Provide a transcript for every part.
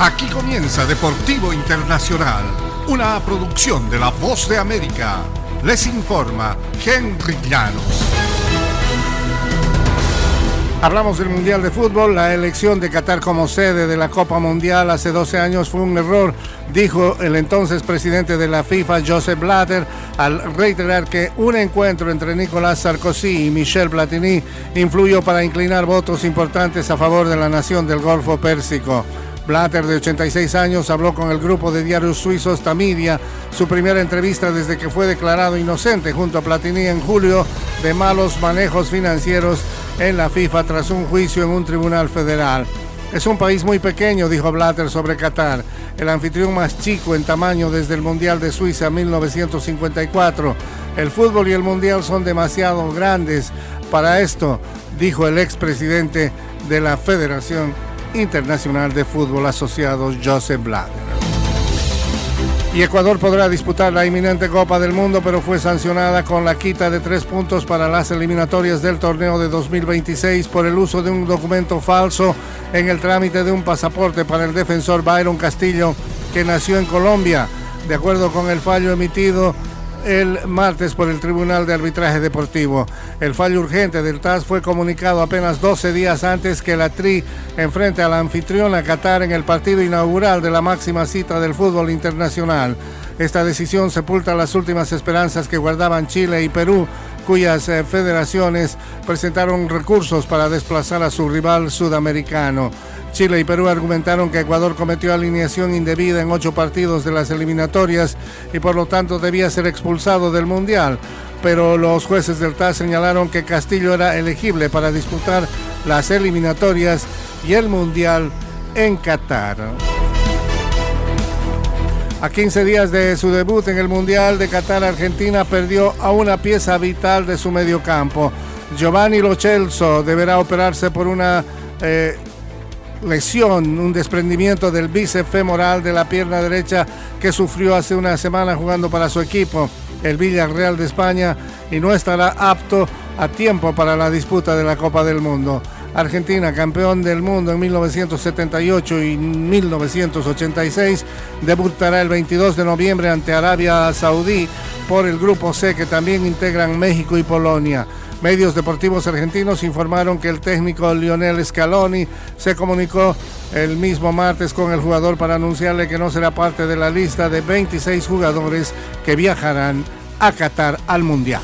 Aquí comienza Deportivo Internacional, una producción de La Voz de América. Les informa Henry Llanos. Hablamos del Mundial de Fútbol. La elección de Qatar como sede de la Copa Mundial hace 12 años fue un error, dijo el entonces presidente de la FIFA, Joseph Blatter, al reiterar que un encuentro entre Nicolás Sarkozy y Michel Platini influyó para inclinar votos importantes a favor de la nación del Golfo Pérsico. Blatter, de 86 años, habló con el grupo de diarios suizos Tamidia, su primera entrevista desde que fue declarado inocente junto a Platini en julio de malos manejos financieros en la FIFA tras un juicio en un tribunal federal. Es un país muy pequeño, dijo Blatter sobre Qatar, el anfitrión más chico en tamaño desde el Mundial de Suiza 1954. El fútbol y el Mundial son demasiado grandes para esto, dijo el expresidente de la Federación Internacional de Fútbol Asociado Joseph Blatter. Y Ecuador podrá disputar la inminente Copa del Mundo, pero fue sancionada con la quita de tres puntos para las eliminatorias del torneo de 2026 por el uso de un documento falso en el trámite de un pasaporte para el defensor Byron Castillo, que nació en Colombia. De acuerdo con el fallo emitido el martes por el Tribunal de Arbitraje Deportivo. El fallo urgente del TAS fue comunicado apenas 12 días antes que la TRI enfrente a la anfitriona Qatar en el partido inaugural de la máxima cita del fútbol internacional. Esta decisión sepulta las últimas esperanzas que guardaban Chile y Perú, cuyas eh, federaciones presentaron recursos para desplazar a su rival sudamericano. Chile y Perú argumentaron que Ecuador cometió alineación indebida en ocho partidos de las eliminatorias y por lo tanto debía ser expulsado del Mundial. Pero los jueces del TAS señalaron que Castillo era elegible para disputar las eliminatorias y el Mundial en Qatar. A 15 días de su debut en el Mundial de Qatar, Argentina perdió a una pieza vital de su mediocampo. Giovanni Lochelso deberá operarse por una eh, lesión, un desprendimiento del bíceps femoral de la pierna derecha que sufrió hace una semana jugando para su equipo, el Villarreal de España, y no estará apto a tiempo para la disputa de la Copa del Mundo. Argentina, campeón del mundo en 1978 y 1986, debutará el 22 de noviembre ante Arabia Saudí por el Grupo C que también integran México y Polonia. Medios deportivos argentinos informaron que el técnico Lionel Scaloni se comunicó el mismo martes con el jugador para anunciarle que no será parte de la lista de 26 jugadores que viajarán a Qatar al Mundial.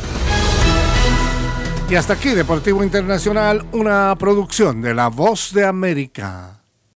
Y hasta aquí Deportivo Internacional, una producción de La Voz de América.